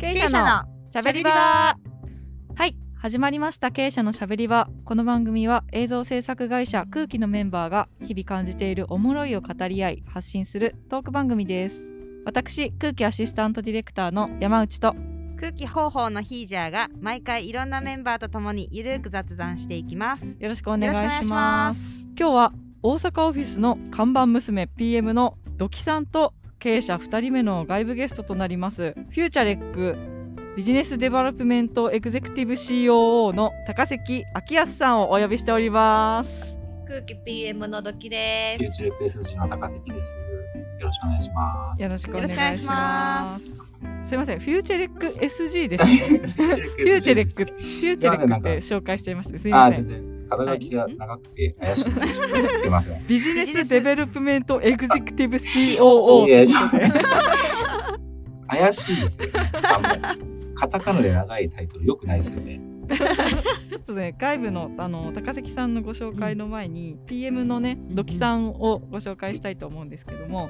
経営者のしゃべり場。はい始まりました。経営者のしゃべり場。この番組は映像制作会社空気のメンバーが日々感じているおもろいを語り合い発信するトーク番組です。私空気アシスタントディレクターの山内と空気方法のヒージャーが毎回いろんなメンバーとともにゆるく雑談していきます。よろしくお願いしまます。今日は大阪オフィスの看板娘 PM の土木さんと経営者2人目の外部ゲストとなります。フューチャレックビジネスデベロップメントエグゼクティブ COO の高関昭康さんをお呼びしております。空気 PM の土器でフューチュー FSG の高関です。よろしくお願いします。よろしくお願いしまます。すいません。フューチャレック SG です。フューチャレックフューチャレックって紹介しちゃいました。ねすいあー、ません。全然。肩書きが長くて怪しいです。すいません。ビジネスデベロップメントエグゼクティブ COO いやということ怪しいですよね。あんまり。カタカナで長いタイトルよくないですよね。ちょっとね外部のあの高関さんのご紹介の前に、PM のね土岐さんをご紹介したいと思うんですけども、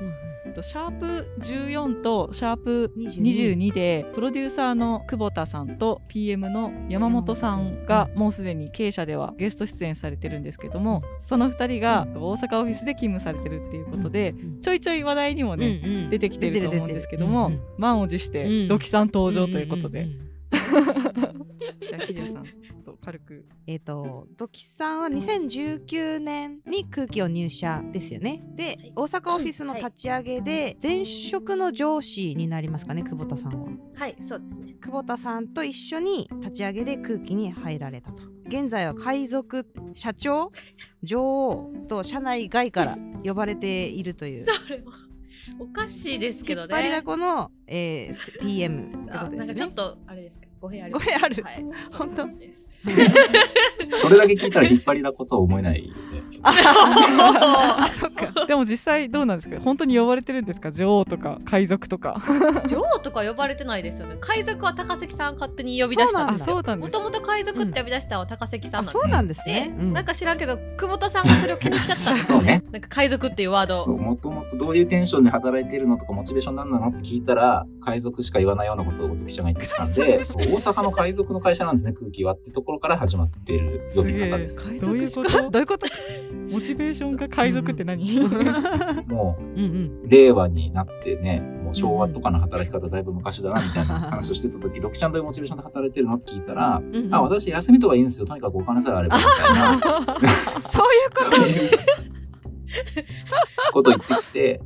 とシャープ14とシャープ22でプロデューサーの久保田さんと PM の山本さんがもうすでに経営者ではゲスト出演されてるんですけどもその2人が大阪オフィスで勤務されてるっていうことで、ちょいちょい話題にもね、出てきてると思うんですけども、満を持して土木さん登場ということで、じゃあひじゃさんと軽く。えっ、と土木さんは2019年に空気を入社ですよね。で、い。大阪オフィスの立ち上げで前職の上司になりますかね久保田さんは。はいそうですね。久保田さんと一緒に立ち上げで空気に入られたと。現在は海賊社長女王と社内外から呼ばれているという。それもおかしいですけどね。引っ張りだこの、えー、PM ってことですよね。あなんかちょっとあれですか語弊ある。語弊ある。はい。本当です それだけ聞いたら引っ張りだことは思えないよね。あそっか。でも実際どうなんですか？本当に呼ばれてるんですか？女王とか海賊とか。女王とか呼ばれてないですよね。海賊は高関さん勝手に呼び出したんあですよそうなんですもともと海賊って呼び出したのは高関さんなんであそうなんですで、ね、うん。なんか知らんけど久保田さんがそれを気に入っちゃったんですよ そうね。なんか海賊っていうワードそう、もともとどういうテンションで働いてるのとかモチベーションなんなのって聞いたら、海賊しか言わないようなことを土木者が言ってきたんで、大阪の海賊の会社なんですね、空気は。ってところから始まってる呼び方です。海どういうこと？どういうこと？モチベーションが海賊って何、もうんうん。う、令和になってね、もう昭和とかの働き方だいぶ昔だなみたいな話をしてた時、土木ちゃんどういうモチベーションで働いてるの？って聞いたら、うんうん。あ、私休みとかいいんですよ。とにかくお金さえあればみたいな。そういうこと？こと言ってきて、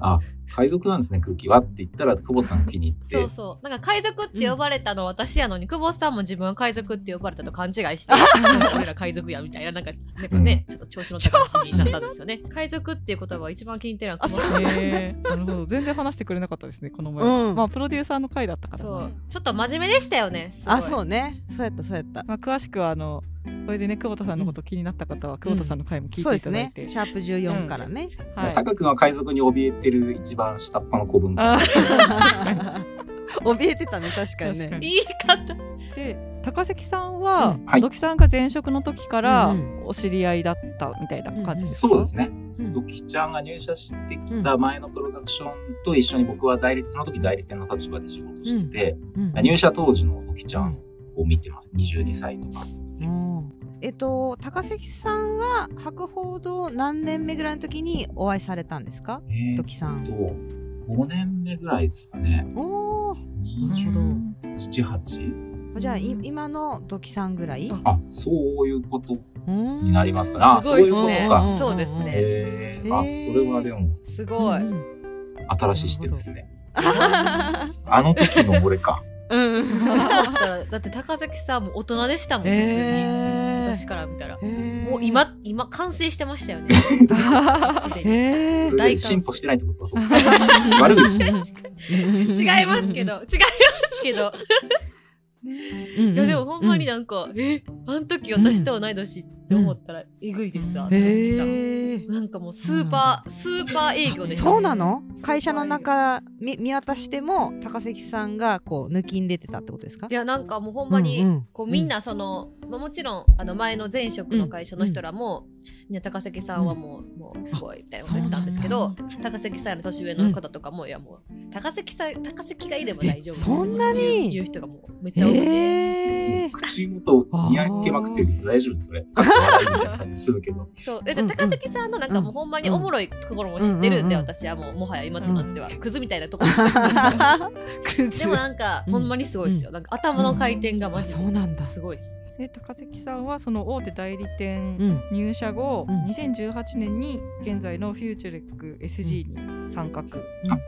あ、海賊なんですね、空気は。って言ったら、久保田さんが気に入って、そうそう。なんか海賊って呼ばれたの私やのに、久保さんも自分は海賊って呼ばれたと勘違いして 俺ら海賊やみたいななんかなん。かね、ちょっと調子の高いになったんですよね。海賊っていう言葉は一番気に入ってるのはあ久保さんへー なるほど。全然話してくれなかったですねこの前、うん。まあプロデューサーの回だったから、ね、そう。ちょっと真面目でしたよねあそうね。そうやったそうやった。まあ、詳しくはあのこれでね久保田さんのこと気になった方は、久保田さんの回も聞いていただいて、ね。シャープ14からね、はい。高くんは海賊に怯えてる一番下っ端の子分あ 怯えてたね確かにね。言い方。で高関さんは、うん。はい。土木さんが前職の時からうんお知り合いだったみたいな感じですか、そうですね。うん。ドキちゃんが入社してきた前のプロダクションと一緒に僕は代理、その時代理店の立場で仕事してて、うん。入社当時のドキちゃんを見てます。22歳とか。うんえっと高関さんは博報堂何年目ぐらいの時にお会いされたんですか？えーっ土木さん。と、5年目ぐらいですかね。おーなるほど。27、8? じゃあい今の土木さんぐらい？あ、そういうことにになりますか。ね。あ、すそういうごいですね。ことか。うんそうですね。あ、それはでも、すごい、新しい視点ですね。うんあの時の俺か。うん。そう思ったらだって高崎さんも大人でしたもん普通に、へー私から見たら。もう今今完成してましたよね。すでに。へー。それで進歩してないってこと？はそう。悪口。違いますけど。違いますけど。いやでもほんまになんか、え？あの時私と同い年って思ったらえぐいですわ、高崎さん。へーなんかもうスーパー、スーパー営業でそうなの？会社の中見見渡しても高関さんがこう抜きん出てたってことですか？いやなんかもうほんまに、うんうん。こうみんなその、まあ、もちろんあの前の前職の会社の人らも、いや高関さんはもう,、もうすごいみたいなこと言ってたんですけど高関さんより年上の方とかも、いやもう高関さん高関がいれば大丈夫えそんなに？言う人がもうめっちゃ多くて、へえ口元にやけまくってるけど大丈夫それ。かっこ笑いみたいな感じするけど。そう。えじゃ高関さんのなんかもうほんまにおもろいところも知ってるんで、うんうんうん。私はもうもはや今となっては、クズみたいなところも知ってるん。ですよクズでもなんか、うん。ほんまにすごいですよ。なんか頭の回転がマあそうなんだ。すごいです。で高関さんはその大手代理店うん。入社後、うん。2018年に現在のフューチュレック SG に参画、あ、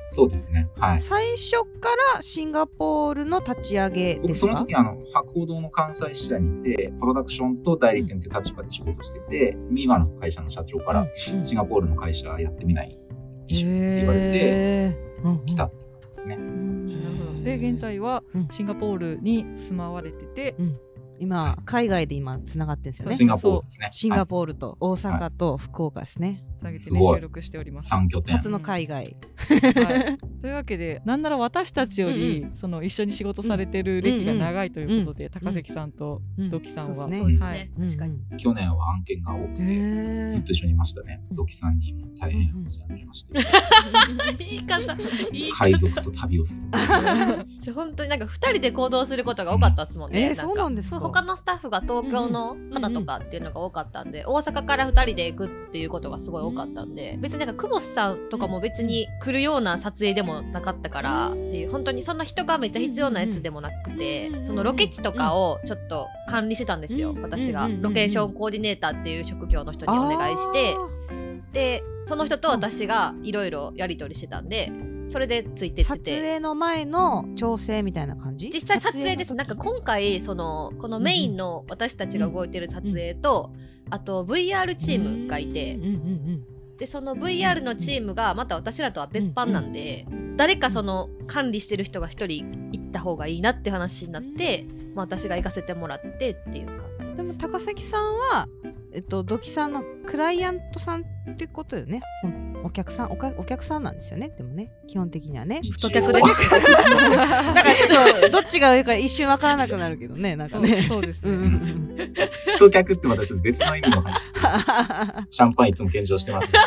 そうですね。はい。最初からシンガポールの立ち上げで僕すか？その時あの博報堂の関西支社にいてプロダクションと代理店っていう立場で仕事してて、今の会社の社長からうん。シンガポールの会社やってみない一緒にって言われて来たって感じですね。で現在はうん。シンガポールに住まわれてて、今海外で今つながってるんですよね。シンガポールですね。シンガポールと大阪と福岡ですね、つなげてすごい。ね収録しております。三拠点。初の海外、はい、というわけでなんなら私たちより、うその一緒に仕事されてる歴が長いということで、ん高関さんとうん土器さんは。はい。確かに。去年は案件が多くて、へずっと一緒にいましたね。うん。土器さんにも大変お世話になりまして、言い方、言い方。海賊と旅をする。本当になんか二人で行動することが多かったですもんね。えーそうなんですか？他のスタッフが東京の方とかっていうのが多かったんで、大阪から二人で行くっていうことがすごい多かったんで、別になんか久保田さんとかも別に来るような撮影でもなかったから、っていう本当にそんな人がめっちゃ必要なやつでもなくて、そのロケ地とかをちょっと管理してたんですよ、うん私がロケーションコーディネーターっていう職業の人にお願いして、でその人と私が。いろいろやり取りしてたん。でそれでついてって。撮て。影の前の調整みたいな感じ？実際撮影です。なんか今回そのこのメインの私たちが動いてる撮影と、あと VR チームがいて、でその VR のチームがまた私らとは別班なんで、誰かその管理してる人が一人行った方がいいなって話になって、まあ、私が行かせてもらってっていう感じでも高崎さんはえっと土器さんのクライアントさんってことよね？お客さんおかお客さんなんですよね。でもね基本的にはね。太客です なんかちょっとどっちが上か一瞬わからなくなるけどねなんかそうねそうですね、うん太客ってまたちょっと別の意味の シャンパンいつも献上してます、ね。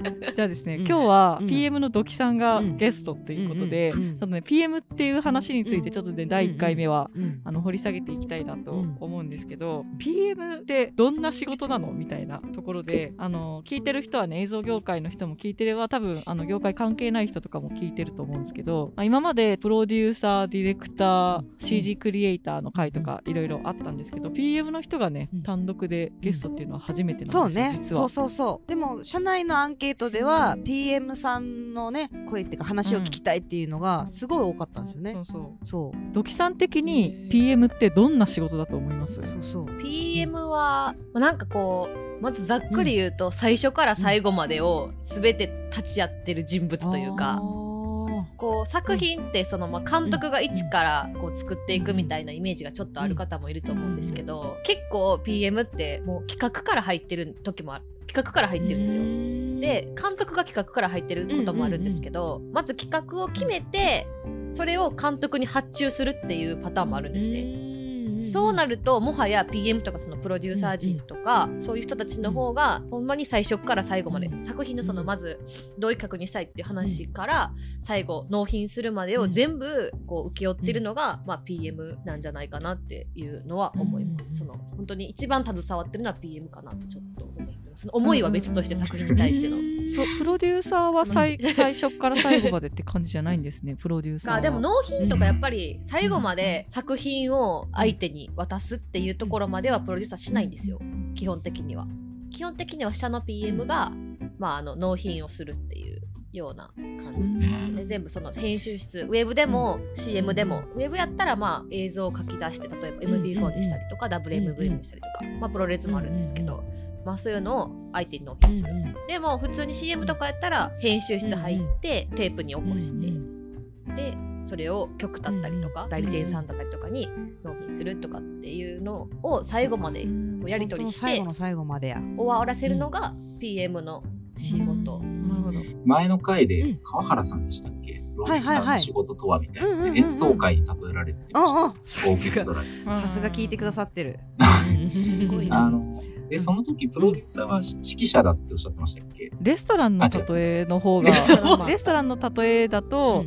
じゃあですね、うん。今日はうん。PM の土器さんがうん。ゲストっていうことで、うんね PM っていう話についてちょっとね、第1回目は、うん。あの掘り下げていきたいなとうん。思うんですけど、PM ってどんな仕事なのみたいなところであの聞いてる人はね映像業界の人も聞いてれば多分あの業界関係ない人とかも聞いてると思うんですけど、まあ、今までプロデューサーディレクター CG クリエイターの会とかいろいろあったんですけど PM の人がねうん。単独でゲストっていうのは初めてそうんなですよ、ね。実は。そう。そうそう。でも社内のアンケートでは PM さんのね声っていうか話を聞きたいっていうのがすごい多かったんですよね。そうそう。そう。土器さん的に PM ってどんな仕事だと思います？そうそう。PM はまあなんかこうまずざっくり言うと、最初から最後までを全て立ち会ってる人物というあかー。こう作品ってそのまあ監督が一からこう作っていくみたいなイメージがちょっとある方もいると思うんですけど結構 PM ってもう企画から入ってる時もある企画から入ってるんですよ。で監督が企画から入ってることもあるんですけど、まず企画を決めてそれを監督に発注するっていうパターンもあるんですね。そうなるともはや PM とかそのプロデューサー陣とか、そういう人たちの方がほんまに最初から最後まで、うん作品のそのまずどういう企画にしたいっていう話から最後納品するまでを全部こう請け負ってるのが、まあ、PM なんじゃないかなっていうのは思います、うんその本当に一番携わってるのは PM かなってちょっと思ってます思いは別として作品に対しての。ププロデューサーは最 最初から最後までって感じじゃないんですねプロデューサーでも納品とかやっぱり最後まで作品を相手に渡すっていうところまではプロデューサーしないんですよ。基本的には。基本的には下の PM が、まあ、あの納品をするっていうような感じですね。全部その編集室ウェブでも CM でもウェブやったらまあ映像を書き出して例えば MD4 にしたりとか WMV にしたりとか、まあ、プロレスもあるんですけど、まあ、そういうのを相手に納品する、でも普通に CM とかやったら編集室入ってテープに起こして、でそれを局だったりとか、代理店さんだったりとかに納品するとかっていうのを最後までこうやり取りして最後の最後までや。終わらせるのが PM の仕事。るほど。前の回でうん。川原さんでしたっけ、プロデューサーはいはいはいの仕事とはみたいな、うんうんうんうん。で演奏会に例えられてました。ああオーケストラに。さすが聞いてくださってる。すごいな。あの、で、その時、プロデューサーは指揮者だっておっしゃってましたっけ？レストランの例えの方がレストランレストランの例えだと、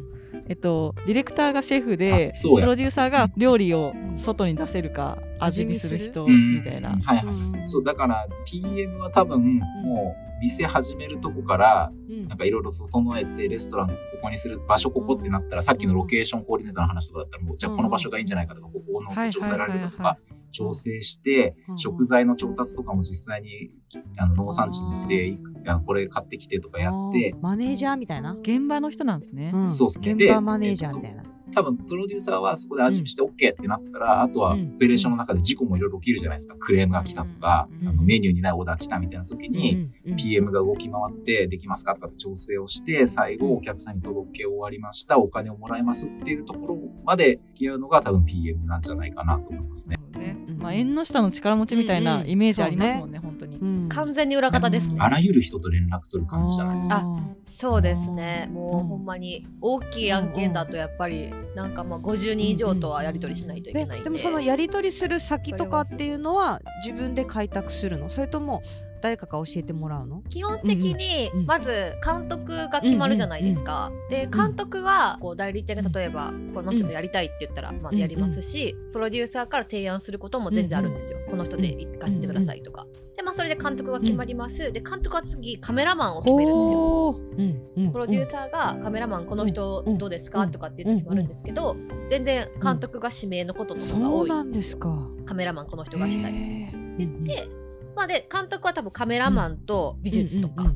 えっと、ディレクターがシェフでプロデューサーが料理を外に出せるか味見する人みたいな。はいはい。そう、だから、PM は多分、もう、店始めるとこから、うん。なんかいろいろ整えて、レストランここにする場所ここってなったら、さっきのロケーションコーディネーターの話とかだったら、もう、じゃあこの場所がいいんじゃないかとか、ここのはい調整られるかとはか、調整してう、ん。食材の調達とかも実際に、あの、農産地に行って、あのこれ買ってきてとかやってマネージャーみたいな？現場の人なんですね。んそうですね現場マネージャーみたいな。多分、プロデューサーはそこで味見して OK ってなったら、あとは、うんオペレーションの中で事故もいろいろ起きるじゃないですか。クレームが来たとか、うんあのメニューにないオーダー来たみたいな時に、うんうん PM が動き回って、できますかとかって調整をして、最後お客さんに届け終わりました、お金をもらえますっていうところまで付き合うのが多分 PM なんじゃないかなと思いますね。ねうんまあ、縁の下の力持ちみたいうんうなんイメージありますもんね、本当に。うん。完全に裏方ですね。あらゆる人と連絡取る感じじゃない？あそうですね。もううんほんまに大きい案件だとやっぱりなんかまあ50人以上とはやり取りしないといけないんで。ででもそのやり取りする先とかっていうのは自分で開拓するの？それとも誰かが教えてもらうの？基本的にまず監督が決まるじゃないですか。で監督はこう代理店が例えばこの人とやりたいって言ったらまあうんやりますしプロデューサーから提案することも全然あるんですよ。この人で行かせてくださいとか。でまあそれで監督が決まります。で監督は次カメラマンを決めるんですよ。ほー。うんうんプロデューサーがカメラマンこの人どうですか？とかっていう時もあるんですけど全然監督が指名のことの方が多いそうなんですか。カメラマンこの人がしたい。へー言って、まあ、で監督は多分カメラマンと美術とか、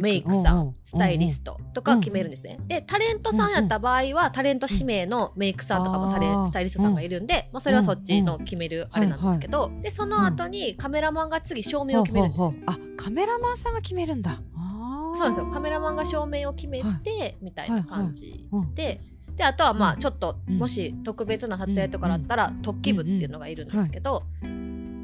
メイク。さん、スタイリトストとか決めるんですね。でタレントさんやった場合はタレント指名のメイクさんとかもタレスタイリストさんがいるんで、まあ、それはそっちの決めるあれなんですけど、でその後にカメラマンが次照明を決めるんですよ。あカメラマンさんが決めるんだ。そうなんですよ。カメラマンが照明を決めて、みたいな感じうんで。であとはまうん。あちょっとうん。もし特別な撮影とかだったら突起部っていうのがいるんですけど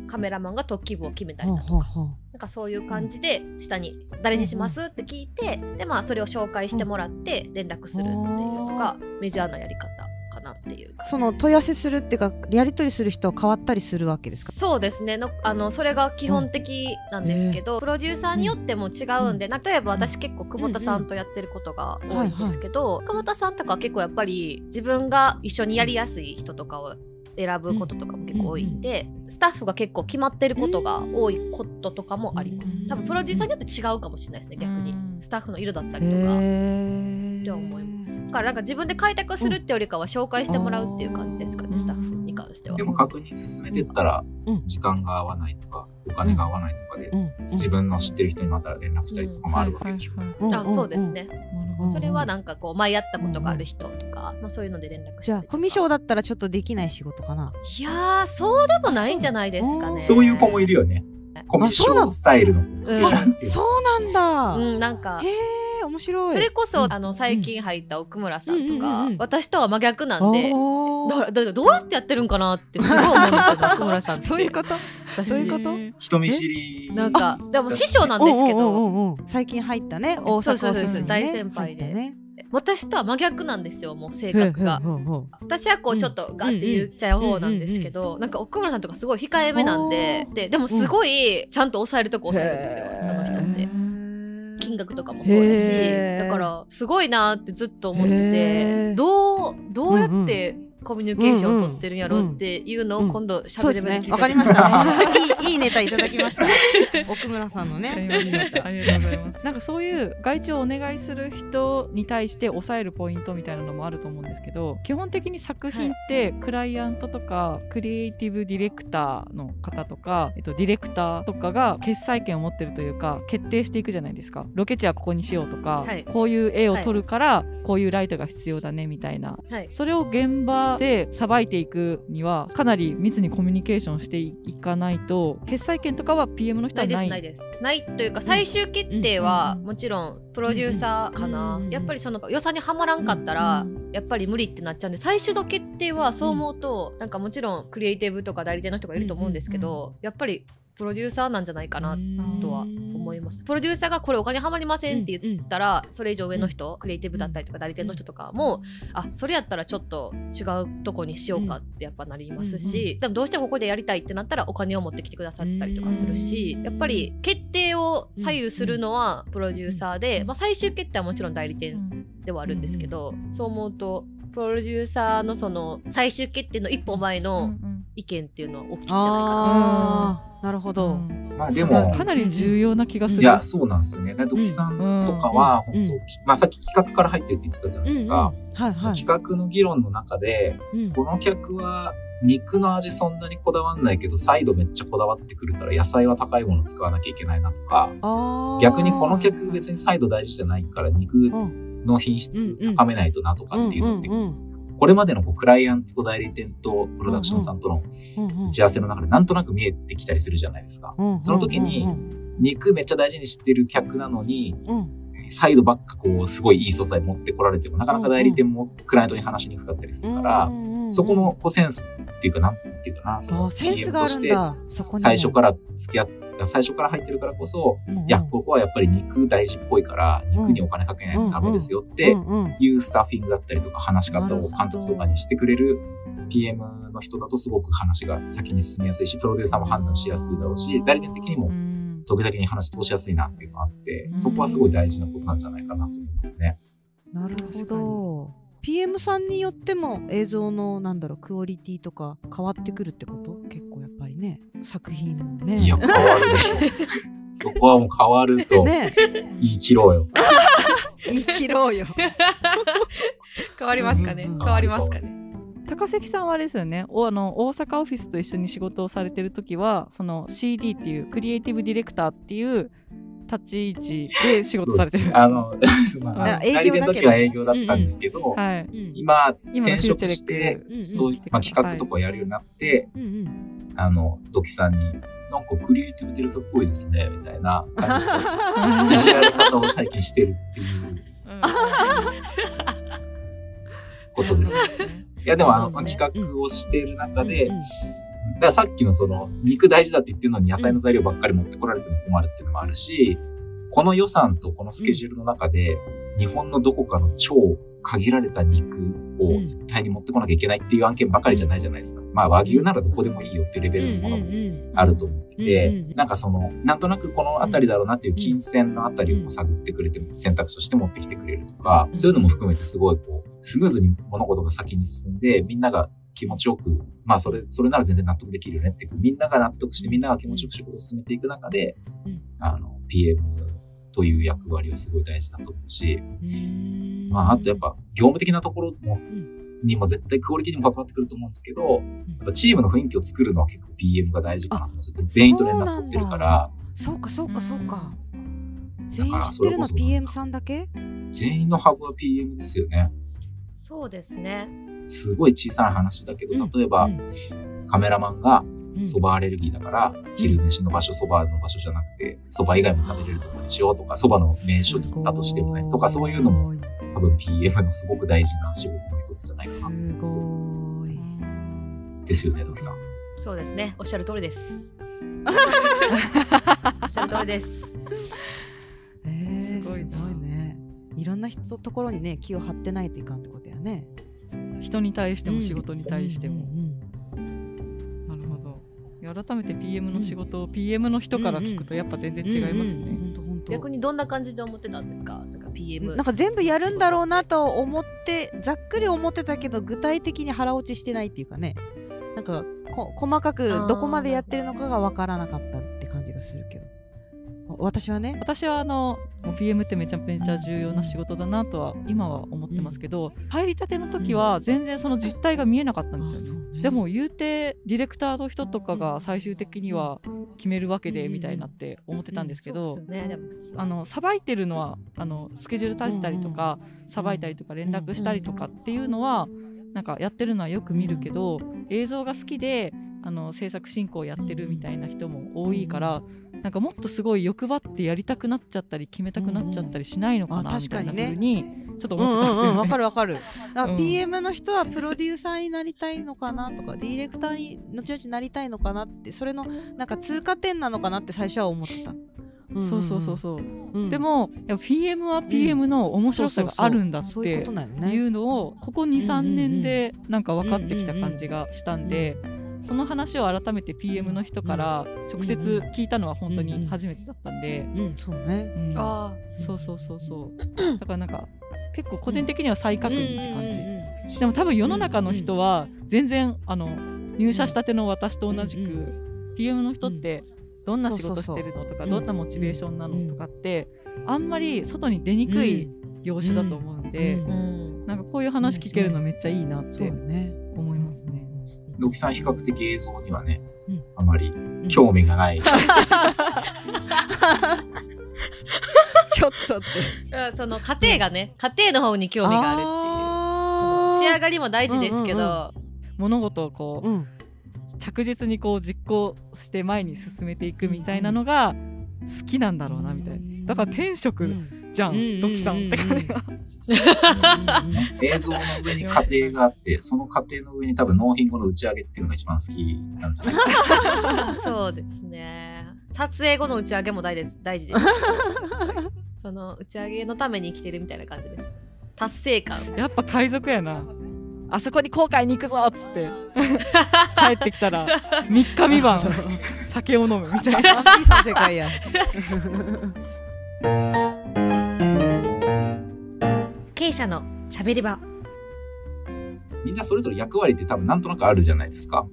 カメラマンが突起部を決めたりだとか。なんかそういう感じで下に誰にします？って聞いてでまあそれを紹介してもらって連絡するっていうのがメジャーなやり方かなっていうかその問い合わせするっていうかやり取りする人は変わったりするわけですか？そうですね。のあのそれが基本的なんですけど、プロデューサーによっても違うんで、例えば私結構久保田さんとやってることが多いんですけど、久保田さんとかは結構やっぱり自分が一緒にやりやすい人とかを選ぶこととかも結構多いんで、スタッフが結構決まってることが多いこととかもあります。うん多分プロデューサーによって違うかもしれないですね逆に。うん。スタッフの色だったりとか。へって思いますだからなんか自分で開拓するってよりかは紹介してもらうっていう感じですかねスタッフに関しては。でも確認進めてったらうん、時間が合わないとか、お金が合わないとかで、うん。自分の知ってる人にまた連絡したりとかもあるわけでしょ。うん。あそうですね。うんそれはなんかこう前やったことがある人とか、まあ、そういうので連絡した。りじゃあコミュ障だったらちょっとできない仕事かな。いやーそうでもないんじゃないですかね。そういう子もいるよね。コミュ障スタイルのそうなんだ、うんなんかへえ面白い。それこそ、うん。あの最近入った奥村さんとか、うん。うんうんうん私とは真逆なんでおーだだどうやってやってるんかなってすごい思うんですよ奥村さんって。どういうこと？私。どういうこと？人見知り。なんかでも師匠なんですけど。おうおうおうおう最近入ったね大そうそうそう大先輩で。私とは真逆なんですよもう性格が。私はこうちょっとガッて言っちゃう方なんですけど、なんか奥村さんとかすごい控えめなんでででもすごいちゃんと抑えるとこ抑えるんですよ、あの人って。金額とかもそうだしへー。だからすごいなってずっと思ってへてー。どうどうやってコミュニケーションを取ってるんやろっていうのを今度そうです喋ればいいねわかりましたいいいいネタいただきました奥村さんのねいいネタありがとうございます。なんかそういう外注をお願いする人に対して抑えるポイントみたいなのもあると思うんですけど基本的に作品ってクライアントとかクリエイティブディレクターの方とか、えっと、ディレクターとかが決裁権を持ってるというか決定していくじゃないですか。ロケ地はここにしようとか、はい。こういう絵を撮るからこういうライトが必要だねみたいな。はい。それを現場でさばいていくにはかなり密にコミュニケーションしていかないと決裁権とかは PM の人なはいないですない。です。ないというか最終決定はもちろんプロデューサーかな、うんやっぱりその予算にはまらんかったら、やっぱり無理ってなっちゃうんで最終の決定はそう思うと、なんかもちろんクリエイティブとか代理店の人がいると思うんですけど、やっぱりプロデューサーなんじゃないかなとは思います。プロデューサーがこれお金はまりませんって言ったら、それ以上上の人、クリエイティブだったりとか代理店の人とかも、あそれやったらちょっと違うとこにしようかってやっぱなりますし、でもどうしてもここでやりたいってなったらお金を持ってきてくださったりとかするし、やっぱり決定を左右するのはプロデューサーで、まあ、最終決定はもちろん代理店ではあるんですけど、そう思うとプロデューサーのその最終決定の一歩前の意見っていうのは大きいんじゃないかな。なるほど、まあでも、かなり重要な気がする。いや、そうなんですよね。ドキさんとかは、うん。本当、まあさっき企画から入ってるって言ってたじゃないですか。はいはい。企画の議論の中で、うん。この客は肉の味そんなにこだわんないけど、サイドめっちゃこだわってくるから、野菜は高いもの使わなきゃいけないなとか、逆にこの客別にサイド大事じゃないから、肉うんの品質高めないとなとかっていうのってこれまでのこうクライアントと代理店とプロダクションさんとの打ち合わせの中でなんとなく見えてきたりするじゃないですか。うんその時にうん肉めっちゃ大事にしてる客なのに、うんサイドばっかこう、すごいいい素材持ってこられても、なかなか代理店もクライアントに話しにくかったりするから、そこのこうセンスっていうか、なんていうかな、そのあセンスがあるん PM だそこに。も最初から付き合った、最初から入ってるからこそ、うんうん。いや、ここはやっぱり肉大事っぽいから、肉にお金かけないとダメですよっていうスタッフィングだったりとか、話し方を監督とかにしてくれる PM の人だとすごく話が先に進みやすいし、プロデューサーも判断しやすいだろうし、代理店的にもうん時々に話通しやすいなっていうのがあってう、ん。そこはすごい大事なことなんじゃないかなと思いますね。なるほど。PM さんによっても映像のなんだろうクオリティとか変わってくるってこと？結構やっぱりね。作品もね。いや、変わるでしょ。そこはもう変わるとね。言い切ろうよ。言い切ろうよ。変わりますかね、変わりますかね？高関さんはあれですよね。おあの大阪オフィスと一緒に仕事をされてる時はその CD っていうクリエイティブディレクターっていう立ち位置で仕事されてる。あの、まあ、の時は営業だったんですけど、はい。うん。今、今の転職してうんうんそういう、まあ、企画とかをやるようになって、うんうん。あの、ドキさんに、なんかクリエイティブディレクターっぽいですね、みたいな感じで、いじられ方を最近してるっていう。ことです。いや、でも、あの、企画をしている中で、だからさっきのその、肉大事だって言ってるのに野菜の材料ばっかり持ってこられても困るっていうのもあるし、この予算とこのスケジュールの中で、日本のどこかの超限られた肉を絶対に持ってこなきゃいけないっていう案件ばかりじゃないじゃないですか。まあ和牛ならどこでもいいよってレベルのものもあると思っててなんかその、なんとなくこのあたりだろうなっていう金銭のあたりを探ってくれても選択肢として持ってきてくれるとか、そういうのも含めてすごいこう、スムーズに物事が先に進んで、みんなが気持ちよく、まあそれ、それなら全然納得できるよねってみんなが納得してみんなが気持ちよく仕事を進めていく中でうん、あの、PM という役割はすごい大事だと思うし、うん。まああとやっぱ業務的なところも、にも絶対クオリティにも関わってくると思うんですけど、やっぱチームの雰囲気を作るのは結構 PM が大事かなと思うんですよ。全員と連絡取ってるから、そうかそうか。そうかうん全員知ってるのそれこそ PM さんだけ？全員のハブは PM ですよね。そうですね。すごい小さな話だけど、うん。例えば、うん。カメラマンがうん蕎麦アレルギーだから、昼飯の場所、蕎麦の場所じゃなくて、蕎麦以外も食べれるところにしようとか、蕎麦の名所に行ったとしてもね、とかそういうのも多分 PM のすごく大事な仕事の一つじゃないかなと思いますすごいですよね、ドキさん。そうですね。おっしゃる通りです。おっしゃる通りです。えー、すごいすごいなねいろんな人のところにね気を張ってないといかんってことやね人に対しても仕事に対しても。うんなるほど。いや改めて PM の仕事を PM の人から聞くとやっぱ全然違いますね。逆にどんな感じで思ってたんですか？なんか PM。なんか全部やるんだろうなと思ってざっくり思ってたけど具体的に腹落ちしてないっていうかね。なんかこ細かくどこまでやってるのかが分からなかったって感じがするけど私はね。私はあの PM ってめちゃめちゃ重要な仕事だなとは今は思ってますけど、入りたての時は全然その実態が見えなかったんですよ。ね。でも言うてディレクターの人とかが最終的には決めるわけでみたいなって思ってたんですけど、さばいてるのはあのスケジュール立てたりとかさばいたりとか連絡したりとかっていうのはなんかやってるのはよく見るけど映像が好きであの制作進行やってるみたいな人も多いから、なんかもっとすごい欲張ってやりたくなっちゃったり決めたくなっちゃったりしないのかな、うんうんみたいなあ確かにちょっとう思ってたんですよね。んうんうんわかるわかる。だからうん PM の人はプロデューサーになりたいのかなとか、ディレクターに後々なりたいのかなって、それのなんか通過点なのかなって最初は思ってた。そうそうそうそう。うん。でもやっぱ PM は PM の面白さがあるんだって。いうのをここ23年でなんか分かってきた感じがしたんでその話を改めて PM の人から直接聞いたのは本当に初めてだったんで、うん、そうね。うん。ああそうそうそうそう。だからなんか結構個人的には再確認って感じ、うん。うんうんでも多分世の中の人は全然あの入社したての私と同じく、うん PM の人ってどんな仕事してるのとかどんなモチベーションなのとかってあんまり外に出にくい業種だと思うんで、うん。うん。なんかこういう話聞けるのめっちゃいいなってね。思いますね。ドキさん比較的映像にはね、うん。あまり興味がない。ちょっとって。うんその家庭がね、家庭の方に興味があるっていう。その仕上がりも大事ですけど、うんうん物事をこう、うん。着実にこう実行して前に進めていくみたいなのが好きなんだろうなみたいな。だから天職じゃん、うんドキさんって感じが、映像の上に家庭があって、その家庭の上に多分納品後の打ち上げっていうのが一番好きなんじゃないか そうですね。撮影後の打ち上げも大事です大事です。その打ち上げのために生きてるみたいな感じです。達成感。やっぱ海賊やなあそこに航海に行くぞっつって 帰ってきたら3日3晩酒を飲むみたいなワンピースの世界や。経営者のしゃべり場。みんなそれぞれ役割って多分なんとなくあるじゃないですか。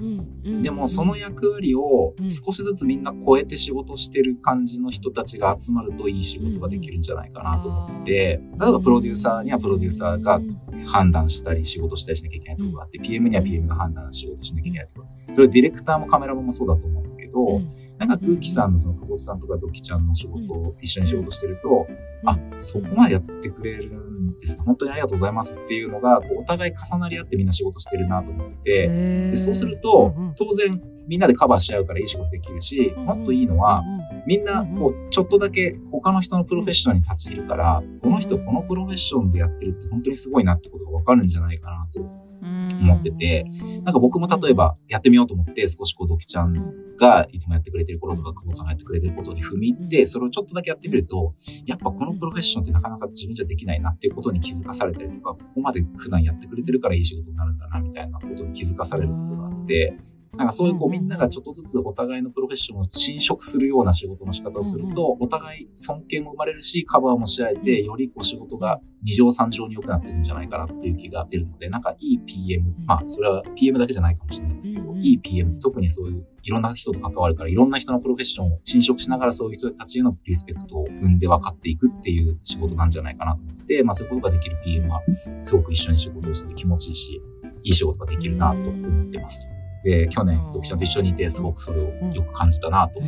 でもその役割をうん。少しずつみんな超えて仕事してる感じの人たちが集まるといい仕事ができるんじゃないかなと思ってて、例えばプロデューサーにはプロデューサーが判断したり仕事したりしなきゃいけないところがあって、PM には PM が判断仕事しなきゃいけないところ。それはディレクターもカメラマンもそうだと思うんですけど、なんか空気さんのその久保さんとかドキちゃんの仕事を一緒に仕事してると、あ、そこまでやってくれるんですか。本当にありがとうございますっていうのが、こうお互い重なり合ってみんな仕事してるなと思ってて、でそうすると、当然みんなでカバーし合うからいい仕事できるし、もっといいのは、みんなこうちょっとだけ他の人のプロフェッショナルに立ち入るから、この人このプロフェッションでやってるって本当にすごいなってことがわかるんじゃないかなと思ってて、なんか僕も例えばやってみようと思って少しこうドキちゃんがいつもやってくれてることとか久保さんがやってくれてることに踏み入って、それをちょっとだけやってみると、やっぱこのプロフェッションってなかなか自分じゃできないなっていうことに気づかされたりとか、ここまで普段やってくれてるからいい仕事になるんだなみたいなことに気づかされることがあって、なんかそういうこうみんながちょっとずつお互いのプロフェッションを侵食するような仕事の仕方をすると、お互い尊敬も生まれるし、カバーもし合えて、よりこう仕事が二乗三乗に良くなってるんじゃないかなっていう気が出るので、なんかいい PM、まあそれは PM だけじゃないかもしれないですけど、いい PM って特にそういういろんな人と関わるから、いろんな人のプロフェッションを侵食しながらそういう人たちへのリスペクトを生んで分かっていくっていう仕事なんじゃないかなと思って、まあそういうことができる PM はすごく一緒に仕事をして気持ちいいし、いい仕事ができるなと思ってます。で、去年、ドキちゃんと一緒にいて、すごくそれをよく感じたなと思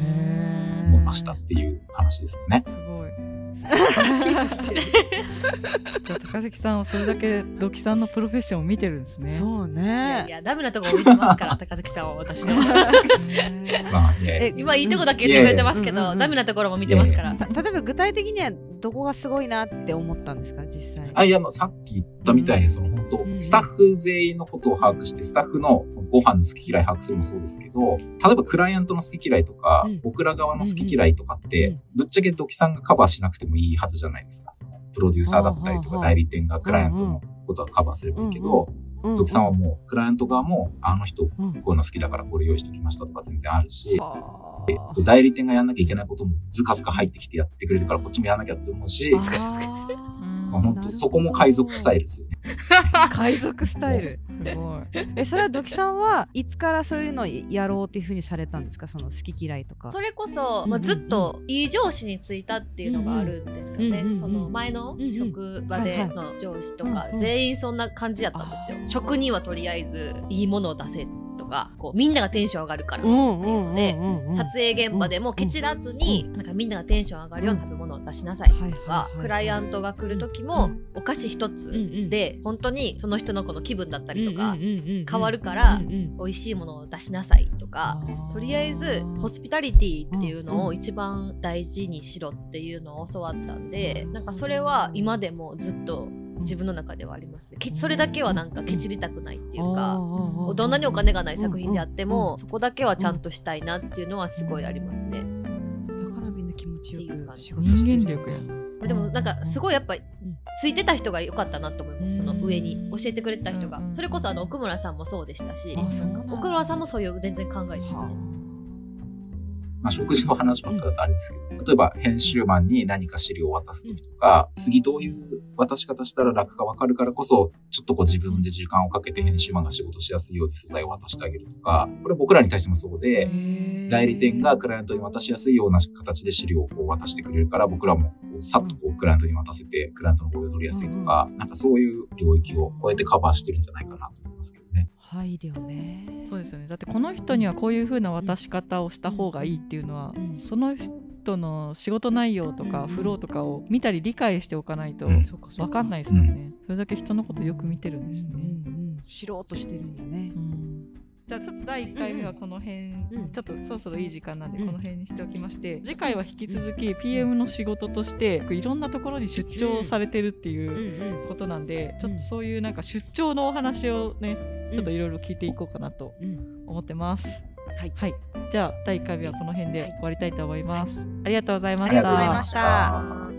いましたっていう話ですかね。すごい キスしてる。じゃあ高関さんはそれだけドキさんのプロフェッションを見てるんですねそういやいね。や、ダメなところ見てますから、高崎さんは私の。まあね、今いいとこだけ言ってくれてますけど、ダメなところも見てますから。た例えば具体的にはどこがすごいなって思ったんですか実際。あ、いや、もうさっき言ったみたいに、その本当、うんスタッフ全員のことを把握して、スタッフのご飯の好き嫌い把握するのもそうですけど、例えばクライアントの好き嫌いとか、うん僕ら側の好き嫌いとかって、うんぶっちゃけドキさんがカバーしなくてもいいはずじゃないですか。そのプロデューサーだったりとか、代理店がクライアントのことはカバーすればいいけど、ドキさんはもう、クライアント側も、あの人、こうんういうの好きだからこれ用意しておきましたとか全然あるし、はで代理店がやんなきゃいけないこともずかずか入ってきてやってくれるからこっちもやんなきゃって思うし、あまあ、本当そこも海賊スタイルですよね。海賊スタイル。すごい。えそれはドキさんはいつからそういうのをやろうっていうふうにされたんですか？その好き嫌いとか。それこそ、うんまあ、ずっといい上司に就いたっていうのがあるんですかね、うんうんうんその前の職場での上司とか、全員そんな感じだったんですよ。職にはとりあえずいいものを出せとかこうみんながテンション上がるから、うんうんうんうんでうん。撮影現場でもケチらずに、なんかみんながテンション上がるような食べ物を出しなさいとか、クライアントが来る時も、お菓子一つうんうんで本当にその人のこの気分だったりとか、変わるから美味しいものを出しなさいととかとりあえずホスピタリティっていうのを一番大事にしろっていうのを教わったんでなんかそれは今でもずっと自分の中ではありますね。けそれだけはなんかケチりたくないっていうかどんなにお金がない作品であってもそこだけはちゃんとしたいなっていうのはすごいありますね。だからみんな気持ちよく仕事人してる。間力やでもなんかすごいやっぱついてた人が良かったなと思います。その上に教えてくれた人が。うんそれこそあの奥村さんもそうでしたし。奥村さんもそういう全然考えですね。まあ、食事の話ばっかだとあれですけど、例えば編集マンに何か資料を渡すときとか、次どういう渡し方したら楽かわかるからこそ、ちょっとこう自分で時間をかけて編集マンが仕事しやすいように素材を渡してあげるとか、これ僕らに対してもそうで、代理店がクライアントに渡しやすいような形で資料をこう渡してくれるから、僕らもこうさっとこうクライアントに渡せて、クライアントの合意を取りやすいとか、なんかそういう領域をこうやってカバーしてるんじゃないかなと思いますけどね。配慮ね。そうですよね。だってこの人にはこういう風な渡し方をした方がいいっていうのは、うん。その人の仕事内容とかうん。フローとかを見たり理解しておかないと分かんないですもんね、それだけ人のことよく見てるんですね、うんうん知ろうとしてるんよね。うんじゃあちょっと第1回目はこの辺、うん。ちょっとそろそろいい時間なんでうん。この辺にしておきまして、次回は引き続き PM の仕事としていろんなところに出張されてるっていううんことなんで、ちょっとそういうなんか出張のお話をねちょっといろいろ聞いていこうかなとうん。思ってます。はい。はい、じゃあ第1回目はこの辺で終わりたいと思います。ありがとうございまありがした。とうございました。うん